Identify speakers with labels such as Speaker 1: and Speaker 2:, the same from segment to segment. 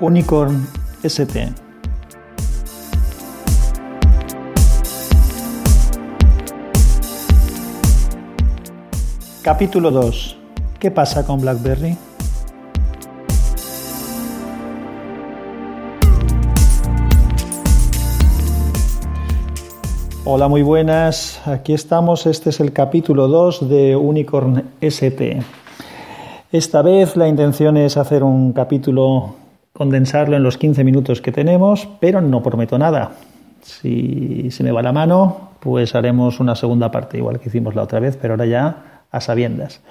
Speaker 1: Unicorn ST. Capítulo 2. ¿Qué pasa con BlackBerry? Hola, muy buenas. Aquí estamos. Este es el capítulo 2 de Unicorn ST. Esta vez la intención es hacer un capítulo condensarlo en los 15 minutos que tenemos, pero no prometo nada. Si se me va la mano, pues haremos una segunda parte, igual que hicimos la otra vez, pero ahora ya a sabiendas.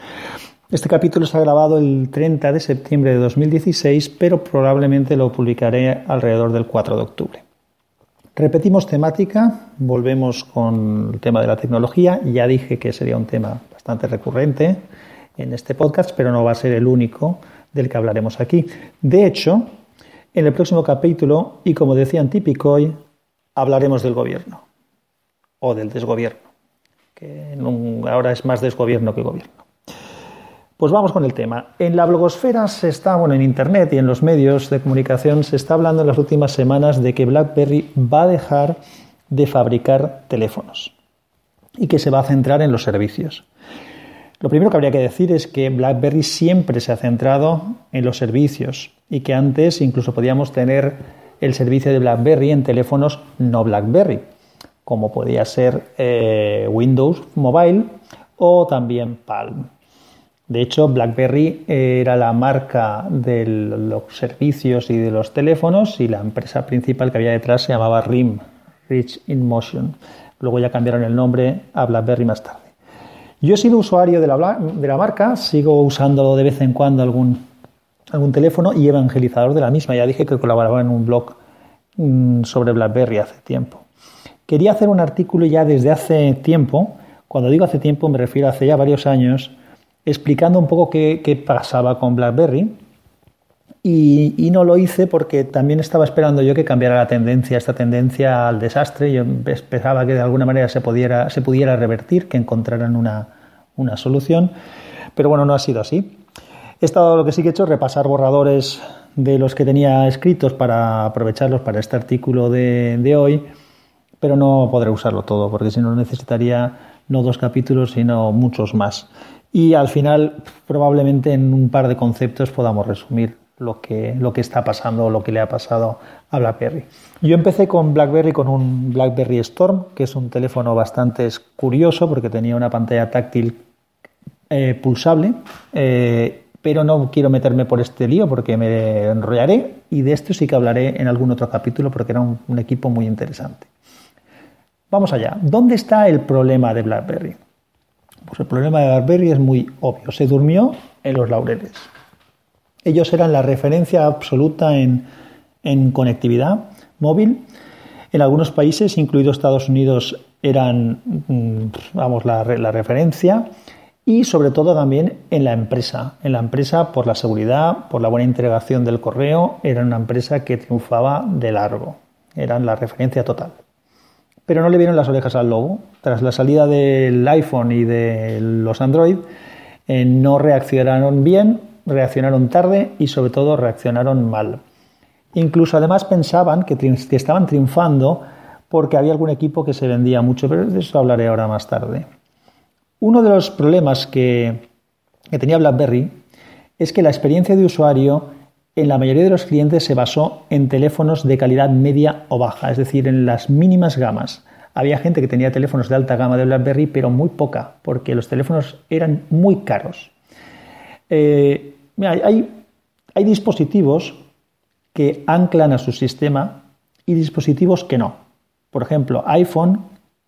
Speaker 1: Este capítulo se ha grabado el 30 de septiembre de 2016, pero probablemente lo publicaré alrededor del 4 de octubre. Repetimos temática, volvemos con el tema de la tecnología. Ya dije que sería un tema bastante recurrente en este podcast, pero no va a ser el único del que hablaremos aquí. De hecho, en el próximo capítulo, y como decían Tipicoy, hablaremos del gobierno o del desgobierno, que ahora es más desgobierno que gobierno. Pues vamos con el tema. En la blogosfera se está, bueno, en Internet y en los medios de comunicación se está hablando en las últimas semanas de que BlackBerry va a dejar de fabricar teléfonos y que se va a centrar en los servicios. Lo primero que habría que decir es que BlackBerry siempre se ha centrado en los servicios y que antes incluso podíamos tener el servicio de BlackBerry en teléfonos no BlackBerry, como podía ser eh, Windows Mobile o también Palm. De hecho, BlackBerry era la marca de los servicios y de los teléfonos y la empresa principal que había detrás se llamaba RIM, Rich in Motion. Luego ya cambiaron el nombre a BlackBerry más tarde. Yo he sido usuario de la, marca, sigo usando de vez en cuando algún, teléfono y evangelizador de la misma. Ya dije que colaboraba en un blog mm, sobre BlackBerry hace tiempo. Quería hacer un artículo ya desde hace tiempo, cuando digo hace tiempo me refiero a hace ya varios años, explicando un poco qué pasaba con BlackBerry y, no lo hice porque también estaba esperando yo que cambiara la tendencia, esta tendencia al desastre. Yo esperaba que de alguna manera se pudiera, se pudiera revertir, que encontraran una, una solución. Pero bueno, no ha sido así. He estado lo que sí que he hecho repasar borradores de los que tenía escritos para aprovecharlos para este artículo de, de hoy, pero no podré usarlo todo porque si no necesitaría no dos capítulos, sino muchos más. Y al final, probablemente en un par de conceptos podamos resumir lo que, lo que está pasando o lo que le ha pasado a BlackBerry. Yo empecé con BlackBerry con un BlackBerry Storm, que es un teléfono bastante curioso porque tenía una pantalla táctil eh, pulsable, eh, pero no quiero meterme por este lío porque me enrollaré y de esto sí que hablaré en algún otro capítulo porque era un, un equipo muy interesante. Vamos allá. ¿Dónde está el problema de BlackBerry? Pues el problema de BlackBerry es muy obvio. Se durmió en los laureles. Ellos eran la referencia absoluta en, conectividad móvil. En algunos países, incluido Estados Unidos, eran mm, vamos, la, referencia y sobre todo también en la empresa. En la empresa por la seguridad, por la buena integración del correo, era una empresa que triunfaba de largo. Eran la referencia total. Pero no le vieron las orejas al lobo. Tras la salida del iPhone y de los Android, eh, no reaccionaron bien reaccionaron tarde y sobre todo reaccionaron mal. Incluso además pensaban que, estaban triunfando porque había algún equipo que se vendía mucho, pero de eso hablaré ahora más tarde. Uno de los problemas que, que tenía BlackBerry es que la experiencia de usuario en la mayoría de los clientes se basó en teléfonos de calidad media o baja, es decir, en las mínimas gamas. Había gente que tenía teléfonos de alta gama de BlackBerry, pero muy poca, porque los teléfonos eran muy caros. Eh, hay, hay dispositivos que anclan a su sistema y dispositivos que no. Por ejemplo, iPhone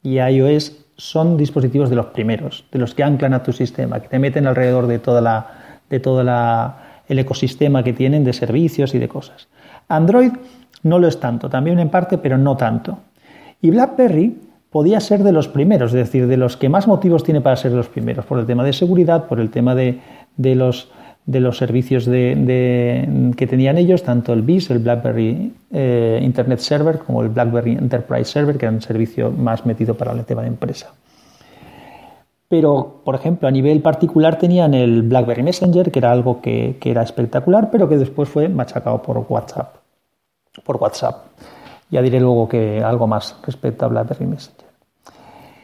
Speaker 1: y iOS son dispositivos de los primeros, de los que anclan a tu sistema, que te meten alrededor de toda la, de todo el ecosistema que tienen de servicios y de cosas. Android no lo es tanto, también en parte, pero no tanto. Y BlackBerry podía ser de los primeros, es decir, de los que más motivos tiene para ser de los primeros, por el tema de seguridad, por el tema de los de los servicios de, que tenían ellos, tanto el BIS, el BlackBerry eh, Internet Server, como el BlackBerry Enterprise Server, que era un servicio más metido para el tema de empresa. pero, por ejemplo, a nivel particular tenían el BlackBerry Messenger, que era algo que, que era espectacular, pero que después fue machacado por WhatsApp. Por WhatsApp. Ya diré luego que algo más respecto a BlackBerry Messenger.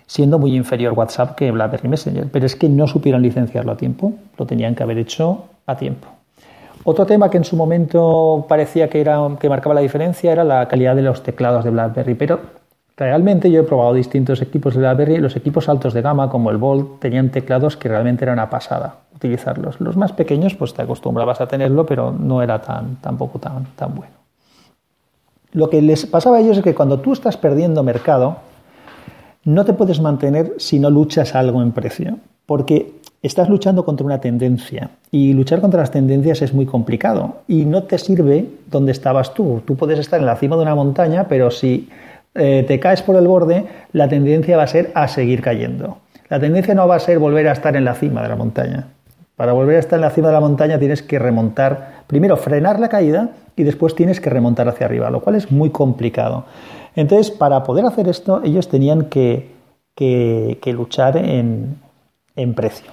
Speaker 1: Siendo muy inferior WhatsApp que BlackBerry Messenger, pero es que no supieron licenciarlo a tiempo, lo tenían que haber hecho a tiempo. Otro tema que en su momento parecía que, era, que marcaba la diferencia era la calidad de los teclados de BlackBerry, pero realmente yo he probado distintos equipos de BlackBerry y los equipos altos de gama como el Bolt tenían teclados que realmente era una pasada utilizarlos. Los más pequeños pues te acostumbrabas a tenerlo, pero no era tan, tampoco tan, tan bueno. Lo que les pasaba a ellos es que cuando tú estás perdiendo mercado, no te puedes mantener si no luchas algo en precio, porque estás luchando contra una tendencia y luchar contra las tendencias es muy complicado y no te sirve donde estabas tú. Tú puedes estar en la cima de una montaña, pero si eh, te caes por el borde, la tendencia va a ser a seguir cayendo. La tendencia no va a ser volver a estar en la cima de la montaña. Para volver a estar en la cima de la montaña tienes que remontar, primero frenar la caída y después tienes que remontar hacia arriba, lo cual es muy complicado. Entonces, para poder hacer esto, ellos tenían que, luchar en, precio.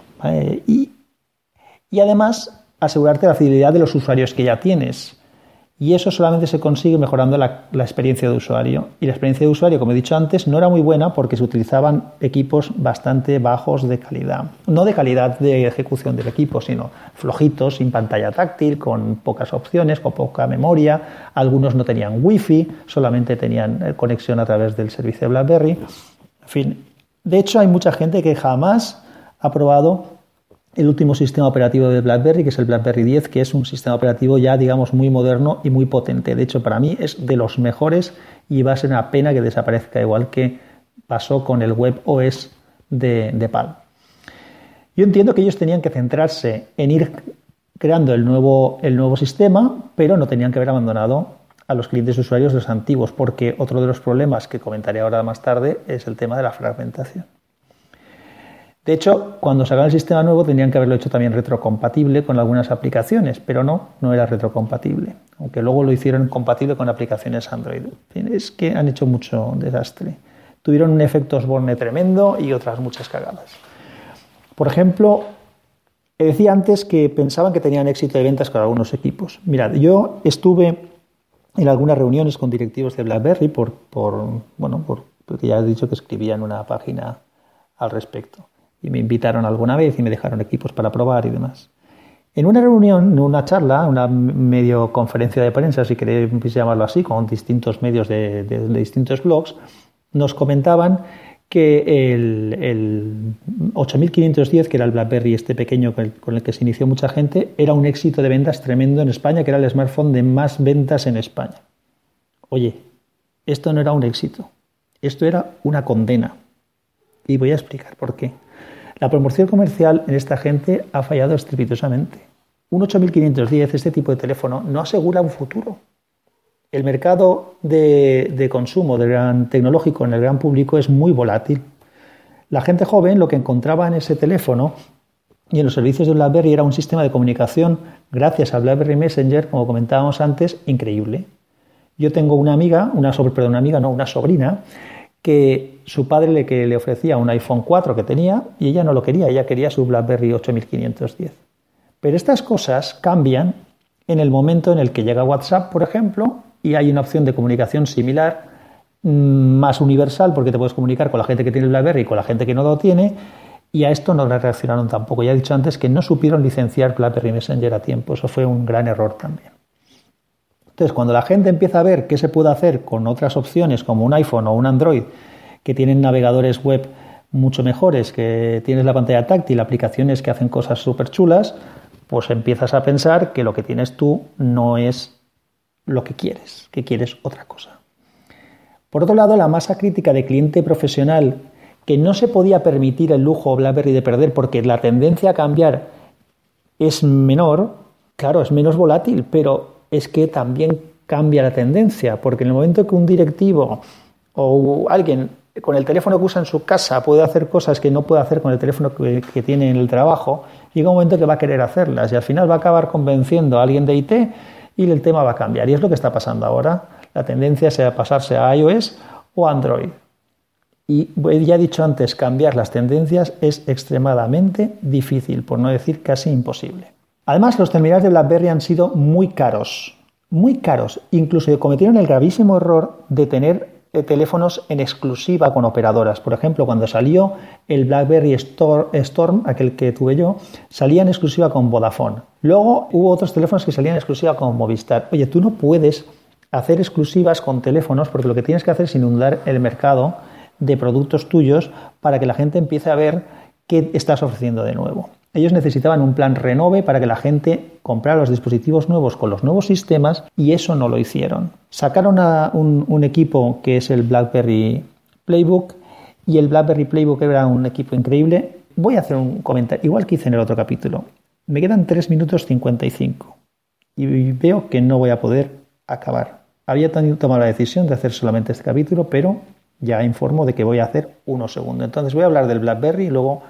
Speaker 1: Y, y además asegurarte la fidelidad de los usuarios que ya tienes. Y eso solamente se consigue mejorando la, experiencia de usuario. Y la experiencia de usuario, como he dicho antes, no era muy buena porque se utilizaban equipos bastante bajos de calidad. No de calidad de ejecución del equipo, sino flojitos, sin pantalla táctil, con pocas opciones, con poca memoria. Algunos no tenían wifi, solamente tenían eh, conexión a través del servicio de BlackBerry. En fin, de hecho hay mucha gente que jamás ha probado el último sistema operativo de BlackBerry, que es el BlackBerry 10, que es un sistema operativo ya, digamos, muy moderno y muy potente. De hecho, para mí es de los mejores y va a ser una pena que desaparezca, igual que pasó con el Web OS de, de. Yo entiendo que ellos tenían que centrarse en ir creando el nuevo, el nuevo sistema, pero no tenían que haber abandonado a los clientes usuarios de los antiguos, porque otro de los problemas que comentaré ahora más tarde es el tema de la fragmentación. De hecho, cuando sacaron el sistema nuevo tendrían que haberlo hecho también retrocompatible con algunas aplicaciones, pero no, no era retrocompatible, aunque luego lo hicieron compatible con aplicaciones Android. Es que han hecho mucho desastre. Tuvieron un efecto Osborne tremendo y otras muchas cagadas. Por ejemplo, decía antes que pensaban que tenían éxito de ventas con algunos equipos. Mirad, yo estuve en algunas reuniones con directivos de BlackBerry por, por bueno, porque ya he dicho que escribían una página al respecto y me invitaron alguna vez y me dejaron equipos para probar y demás. En una reunión, en una charla, una medio conferencia de prensa, si queréis llamarlo así, con distintos medios de, distintos blogs, nos comentaban que el, el, 8510, que era el BlackBerry este pequeño con el que se inició mucha gente, era un éxito de ventas tremendo en España, que era el smartphone de más ventas en España. Oye, esto no era un éxito, esto era una condena. Y voy a explicar por qué. La promoción comercial en esta gente ha fallado estrepitosamente. Un 8510, este tipo de teléfono, no asegura un futuro. El mercado de, consumo del gran tecnológico en el gran público es muy volátil. La gente joven lo que encontraba en ese teléfono y en los servicios de BlackBerry era un sistema de comunicación, gracias a BlackBerry Messenger, como comentábamos antes, increíble. Yo tengo una amiga, una, una amiga, no, una sobrina, que su padre le, que le ofrecía un iPhone 4 que tenía y ella no lo quería, ella quería su BlackBerry 8510. Pero estas cosas cambian en el momento en el que llega WhatsApp, por ejemplo, y hay una opción de comunicación similar, mm, más universal, porque te puedes comunicar con la gente que tiene el BlackBerry y con la gente que no lo tiene, y a esto no le reaccionaron tampoco. Ya he dicho antes que no supieron licenciar BlackBerry Messenger a tiempo, eso fue un gran error también. Entonces, cuando la gente empieza a ver qué se puede hacer con otras opciones como un iPhone o un Android que tienen navegadores web mucho mejores, que tienes la pantalla táctil, aplicaciones que hacen cosas súper chulas, pues empiezas a pensar que lo que tienes tú no es lo que quieres, que quieres otra cosa. Por otro lado, la masa crítica de cliente profesional que no se podía permitir el lujo BlackBerry de perder porque la tendencia a cambiar es menor, claro, es menos volátil, pero es que también cambia la tendencia, porque en el momento que un directivo o alguien con el teléfono que usa en su casa puede hacer cosas que no puede hacer con el teléfono que, tiene en el trabajo, llega un momento que va a querer hacerlas y al final va a acabar convenciendo a alguien de IT y el tema va a cambiar. Y es lo que está pasando ahora. La tendencia es a pasarse a iOS o Android. Y ya he dicho antes, cambiar las tendencias es extremadamente difícil, por no decir casi imposible. Además, los terminales de BlackBerry han sido muy caros, muy caros. Incluso cometieron el gravísimo error de tener eh, teléfonos en exclusiva con operadoras. Por ejemplo, cuando salió el BlackBerry Storm, aquel que tuve yo, salía en exclusiva con Vodafone. Luego hubo otros teléfonos que salían en exclusiva con Movistar. Oye, tú no puedes hacer exclusivas con teléfonos porque lo que tienes que hacer es inundar el mercado de productos tuyos para que la gente empiece a ver qué estás ofreciendo de nuevo. Ellos necesitaban un plan renove para que la gente comprara los dispositivos nuevos con los nuevos sistemas y eso no lo hicieron. Sacaron a un, equipo que es el BlackBerry Playbook y el BlackBerry Playbook era un equipo increíble. Voy a hacer un comentario, igual que hice en el otro capítulo. Me quedan 3 minutos 55 y veo que no voy a poder acabar. Había tomado la decisión de hacer solamente este capítulo, pero ya informo de que voy a hacer uno segundo. Entonces voy a hablar del BlackBerry y luego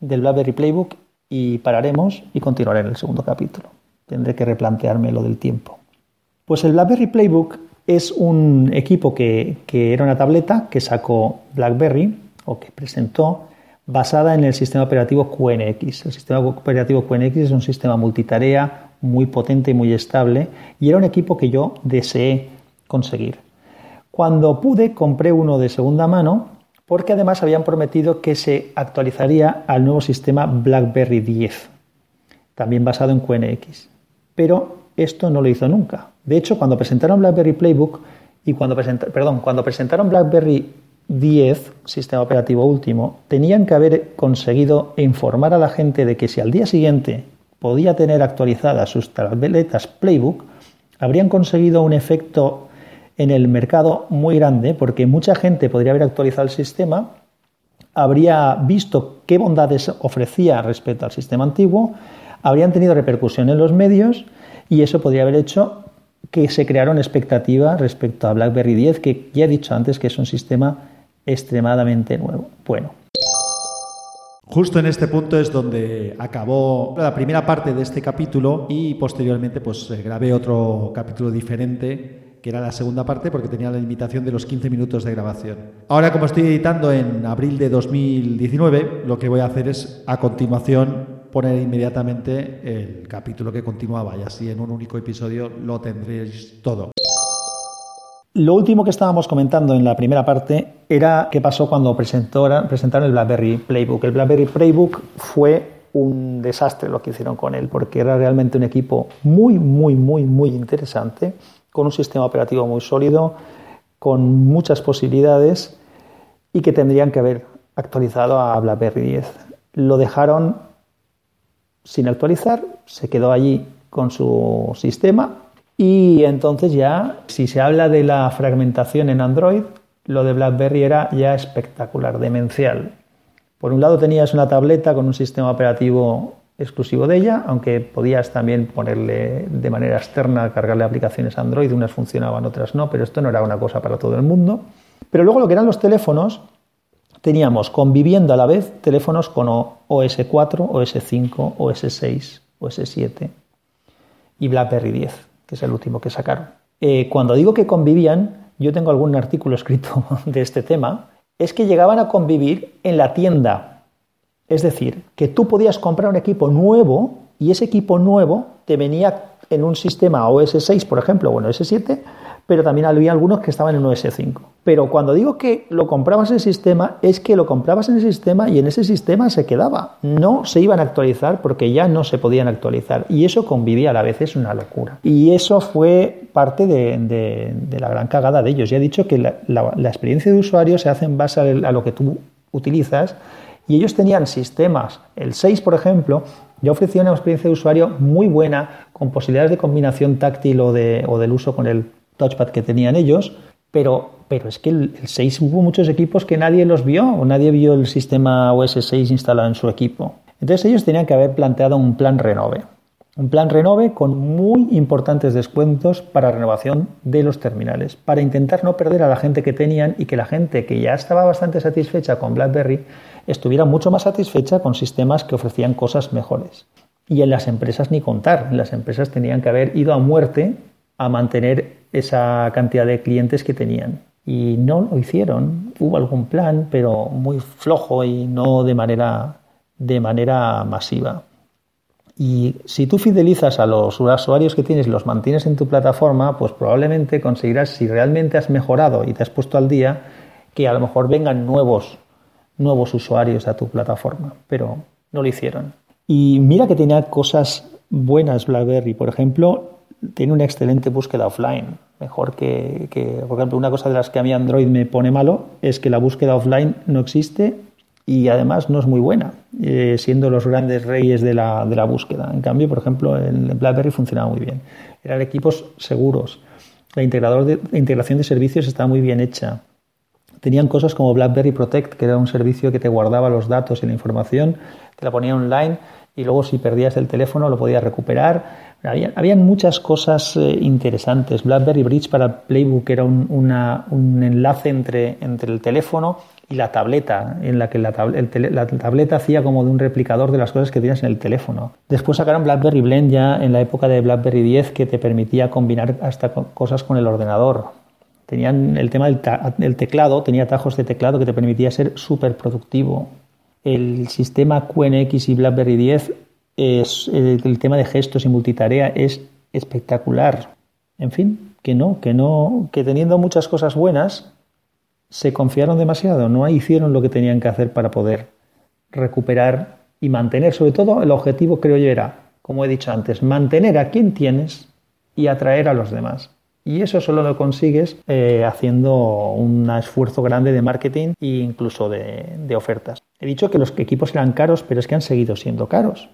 Speaker 1: del BlackBerry Playbook y pararemos y continuaré en el segundo capítulo. Tendré que replantearme lo del tiempo. Pues el BlackBerry Playbook es un equipo que, era una tableta que sacó BlackBerry o que presentó basada en el sistema operativo QNX. El sistema operativo QNX es un sistema multitarea muy potente y muy estable y era un equipo que yo deseé conseguir. Cuando pude compré uno de segunda mano porque además habían prometido que se actualizaría al nuevo sistema BlackBerry 10, también basado en QNX. Pero esto no lo hizo nunca. De hecho, cuando presentaron BlackBerry Playbook y cuando, perdón, cuando presentaron BlackBerry 10, sistema operativo último, tenían que haber conseguido informar a la gente de que si al día siguiente podía tener actualizadas sus tabletas Playbook, habrían conseguido un efecto en el mercado muy grande porque mucha gente podría haber actualizado el sistema, habría visto qué bondades ofrecía respecto al sistema antiguo, habrían tenido repercusión en los medios y eso podría haber hecho que se creara una expectativa respecto a BlackBerry 10, que ya he dicho antes que es un sistema extremadamente nuevo. Bueno.
Speaker 2: Justo en este punto es donde acabó la primera parte de este capítulo y posteriormente pues eh, grabé otro capítulo diferente que era la segunda parte porque tenía la limitación de los 15 minutos de grabación. Ahora, como estoy editando en abril de 2019, lo que voy a hacer es, a continuación, poner inmediatamente el capítulo que continuaba y así en un único episodio lo tendréis todo.
Speaker 1: Lo último que estábamos comentando en la primera parte era qué pasó cuando presentaron el BlackBerry Playbook. El BlackBerry Playbook fue un desastre lo que hicieron con él, porque era realmente un equipo muy, muy, muy, muy interesante con un sistema operativo muy sólido, con muchas posibilidades y que tendrían que haber actualizado a BlackBerry 10. Lo dejaron sin actualizar, se quedó allí con su sistema y entonces ya, si se habla de la fragmentación en Android, lo de BlackBerry era ya espectacular, demencial. Por un lado tenías una tableta con un sistema operativo exclusivo de ella, aunque podías también ponerle de manera externa, cargarle aplicaciones Android, unas funcionaban, otras no, pero esto no era una cosa para todo el mundo. Pero luego lo que eran los teléfonos, teníamos conviviendo a la vez teléfonos con OS 4, OS 5, OS 6, OS 7 y BlackBerry 10, que es el último que sacaron. Eh, cuando digo que convivían, yo tengo algún artículo escrito de este tema, es que llegaban a convivir en la tienda es decir, que tú podías comprar un equipo nuevo y ese equipo nuevo te venía en un sistema OS 6, por ejemplo, o en OS 7, pero también había algunos que estaban en OS 5. Pero cuando digo que lo comprabas en el sistema, es que lo comprabas en el sistema y en ese sistema se quedaba. No se iban a actualizar porque ya no se podían actualizar. Y eso convivía a la vez, es una locura. Y eso fue parte de, la gran cagada de ellos. Ya he dicho que la, experiencia de usuario se hace en base a lo que tú utilizas y ellos tenían sistemas, el 6 por ejemplo, ya ofrecía una experiencia de usuario muy buena, con posibilidades de combinación táctil o, de, o del uso con el touchpad que tenían ellos, pero, pero es que el, 6 hubo muchos equipos que nadie los vio, o nadie vio el sistema OS 6 instalado en su equipo. Entonces ellos tenían que haber planteado un plan renove. Un plan renove con muy importantes descuentos para renovación de los terminales, para intentar no perder a la gente que tenían y que la gente que ya estaba bastante satisfecha con BlackBerry estuviera mucho más satisfecha con sistemas que ofrecían cosas mejores. Y en las empresas ni contar, las empresas tenían que haber ido a muerte a mantener esa cantidad de clientes que tenían. Y no lo hicieron. Hubo algún plan, pero muy flojo y no de manera, de manera masiva. Y si tú fidelizas a los usuarios que tienes y los mantienes en tu plataforma, pues probablemente conseguirás, si realmente has mejorado y te has puesto al día, que a lo mejor vengan nuevos, nuevos usuarios a tu plataforma. Pero no lo hicieron. Y mira que tenía cosas buenas BlackBerry. Por ejemplo, tiene una excelente búsqueda offline. Mejor que, que, por ejemplo, una cosa de las que a mí Android me pone malo es que la búsqueda offline no existe y además no es muy buena, eh, siendo los grandes reyes de la, de la, búsqueda. En cambio, por ejemplo, el BlackBerry funcionaba muy bien. Eran equipos seguros. La, la integración de servicios estaba muy bien hecha. Tenían cosas como BlackBerry Protect, que era un servicio que te guardaba los datos y la información, te la ponía online y luego si perdías el teléfono lo podías recuperar. Había, habían muchas cosas eh, interesantes. BlackBerry Bridge para Playbook era un, un enlace entre, entre el teléfono y la tableta, en la que la, el la, tableta hacía como de un replicador de las cosas que tienes en el teléfono. Después sacaron BlackBerry Blend ya en la época de BlackBerry 10 que te permitía combinar hasta cosas con el ordenador. Tenían el tema del, teclado, tenía atajos de teclado que te permitía ser súper productivo. El sistema QNX y BlackBerry 10 es el, el tema de gestos y multitarea es espectacular. En fin, que no, que no, que teniendo muchas cosas buenas, se confiaron demasiado, no hicieron lo que tenían que hacer para poder recuperar y mantener, sobre todo el objetivo creo yo era, como he dicho antes, mantener a quien tienes y atraer a los demás. Y eso solo lo consigues eh, haciendo un esfuerzo grande de marketing e incluso de, de ofertas. He dicho que los equipos eran caros, pero es que han seguido siendo caros.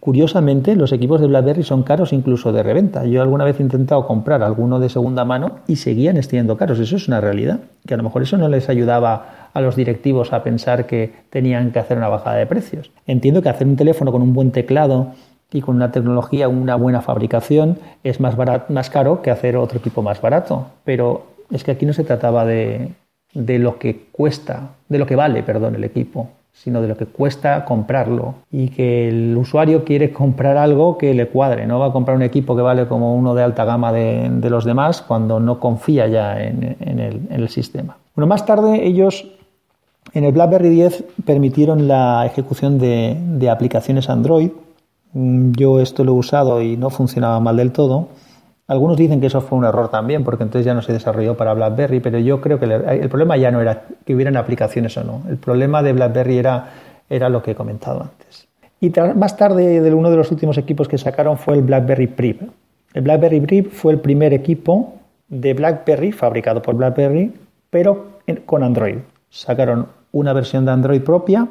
Speaker 1: Curiosamente, los equipos de BlackBerry son caros incluso de reventa. Yo alguna vez he intentado comprar alguno de segunda mano y seguían siendo caros. Eso es una realidad. Que a lo mejor eso no les ayudaba a los directivos a pensar que tenían que hacer una bajada de precios. Entiendo que hacer un teléfono con un buen teclado y con una tecnología, una buena fabricación, es más, barato, más caro que hacer otro equipo más barato. Pero es que aquí no se trataba de, de lo que cuesta, de lo que vale, perdón, el equipo sino de lo que cuesta comprarlo y que el usuario quiere comprar algo que le cuadre, no va a comprar un equipo que vale como uno de alta gama de, de los demás cuando no confía ya en, el, en, el, sistema. Bueno, más tarde ellos en el BlackBerry 10 permitieron la ejecución de, de aplicaciones Android. Mm, yo esto lo he usado y no funcionaba mal del todo algunos dicen que eso fue un error también, porque entonces ya no se desarrolló para BlackBerry, pero yo creo que el, problema ya no era que hubieran aplicaciones o no. El problema de BlackBerry era, era lo que he comentado antes. Y más tarde, de uno de los últimos equipos que sacaron fue el BlackBerry Prip. El BlackBerry Prip fue el primer equipo de BlackBerry fabricado por BlackBerry, pero con Android. Sacaron una versión de Android propia,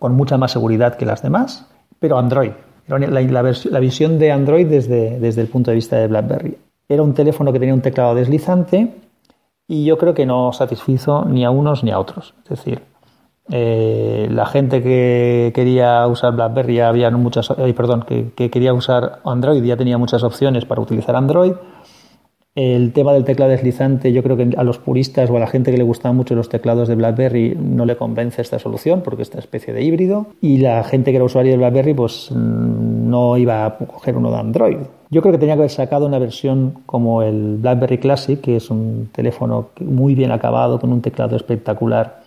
Speaker 1: con mucha más seguridad que las demás, pero Android, la, visión de Android desde, desde el punto de vista de BlackBerry. Era un teléfono que tenía un teclado deslizante y yo creo que no satisfizo ni a unos ni a otros. Es decir, eh, la gente que quería usar BlackBerry ya había muchas, perdón, que, que, quería usar Android ya tenía muchas opciones para utilizar Android. El tema del teclado deslizante, yo creo que a los puristas o a la gente que le gustan mucho los teclados de BlackBerry no le convence esta solución porque esta especie de híbrido. Y la gente que era usuario de BlackBerry pues mm, no iba a coger uno de Android. Yo creo que tenía que haber sacado una versión como el BlackBerry Classic, que es un teléfono muy bien acabado, con un teclado espectacular,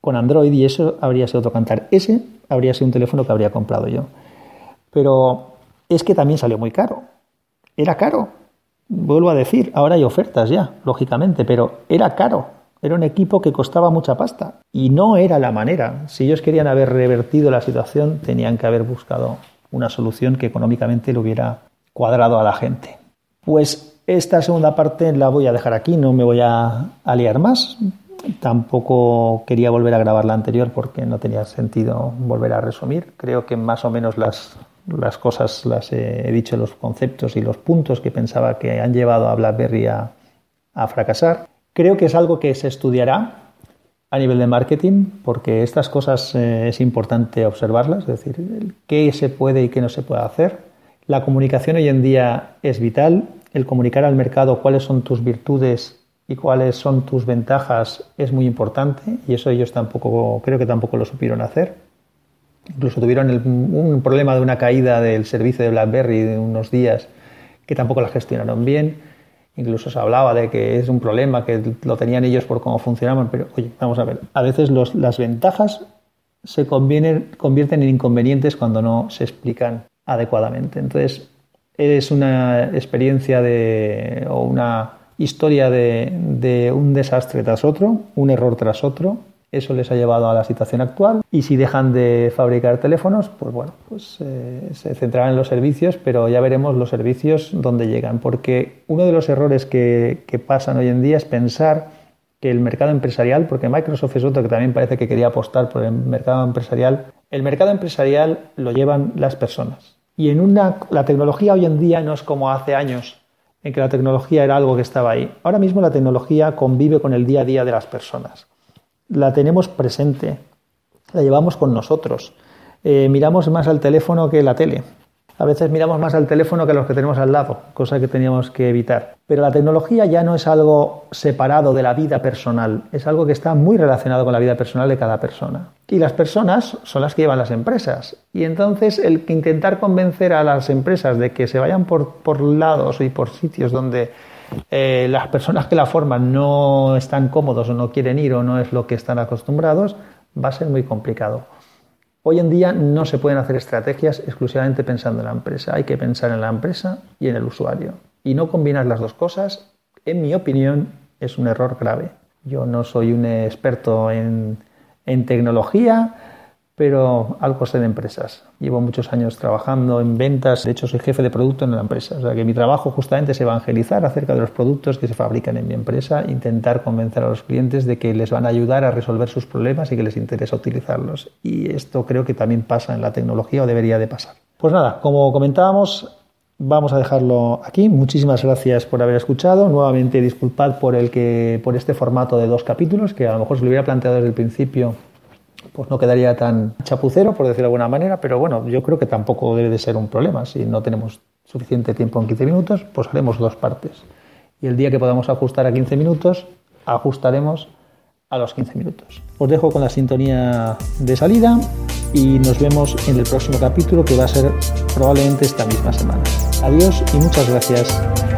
Speaker 1: con Android, y eso habría sido otro cantar. Ese habría sido un teléfono que habría comprado yo. Pero es que también salió muy caro. Era caro vuelvo a decir, ahora hay ofertas ya, lógicamente, pero era caro. Era un equipo que costaba mucha pasta y no era la manera. Si ellos querían haber revertido la situación, tenían que haber buscado una solución que económicamente le hubiera cuadrado a la gente. Pues esta segunda parte la voy a dejar aquí, no me voy a, a liar más. Tampoco quería volver a grabar la anterior porque no tenía sentido volver a resumir. Creo que más o menos las, las cosas las he dicho, los conceptos y los puntos que pensaba que han llevado a BlackBerry a, a fracasar. Creo que es algo que se estudiará a nivel de marketing, porque estas cosas eh, es importante observarlas, es decir, qué se puede y qué no se puede hacer. La comunicación hoy en día es vital, el comunicar al mercado cuáles son tus virtudes y cuáles son tus ventajas es muy importante y eso ellos tampoco, creo que tampoco lo supieron hacer. Incluso tuvieron un problema de una caída del servicio de BlackBerry de unos días que tampoco la gestionaron bien. Incluso se hablaba de que es un problema, que lo tenían ellos por cómo funcionaban, pero oye, vamos a ver, a veces las ventajas se convierten en inconvenientes cuando no se explican adecuadamente. Entonces, es una experiencia de, o una historia de un desastre tras otro, un error tras otro, eso les ha llevado a la situación actual y si dejan de fabricar teléfonos, pues bueno, pues eh, se centrarán en los servicios, pero ya veremos los servicios dónde llegan, porque uno de los errores que, que pasan hoy en día es pensar que el mercado empresarial, porque Microsoft es otro que también parece que quería apostar por el mercado empresarial, el mercado empresarial lo llevan las personas. Y en una, la tecnología hoy en día no es como hace años, en que la tecnología era algo que estaba ahí. Ahora mismo la tecnología convive con el día a día de las personas la tenemos presente, la llevamos con nosotros. Eh, miramos más al teléfono que la tele. A veces miramos más al teléfono que los que tenemos al lado, cosa que teníamos que evitar. Pero la tecnología ya no es algo separado de la vida personal, es algo que está muy relacionado con la vida personal de cada persona. Y las personas son las que llevan las empresas. Y entonces el intentar convencer a las empresas de que se vayan por, por lados y por sitios donde eh, las personas que la forman no están cómodos o no quieren ir o no es lo que están acostumbrados, va a ser muy complicado. Hoy en día no se pueden hacer estrategias exclusivamente pensando en la empresa, hay que pensar en la empresa y en el usuario. Y no combinar las dos cosas, en mi opinión, es un error grave. Yo no soy un experto en, en tecnología, pero algo sé de empresas. Llevo muchos años trabajando en ventas, de hecho soy jefe de producto en la empresa, o sea que mi trabajo justamente es evangelizar acerca de los productos que se fabrican en mi empresa, intentar convencer a los clientes de que les van a ayudar a resolver sus problemas y que les interesa utilizarlos. Y esto creo que también pasa en la tecnología o debería de pasar. Pues nada, como comentábamos, vamos a dejarlo aquí. Muchísimas gracias por haber escuchado. Nuevamente disculpad por el que por este formato de dos capítulos que a lo mejor se lo hubiera planteado desde el principio pues no quedaría tan chapucero, por decirlo de alguna manera, pero bueno, yo creo que tampoco debe de ser un problema. Si no tenemos suficiente tiempo en 15 minutos, pues haremos dos partes. Y el día que podamos ajustar a 15 minutos, ajustaremos a los 15 minutos. Os dejo con la sintonía de salida y nos vemos en el próximo capítulo que va a ser probablemente esta misma semana. Adiós y muchas gracias.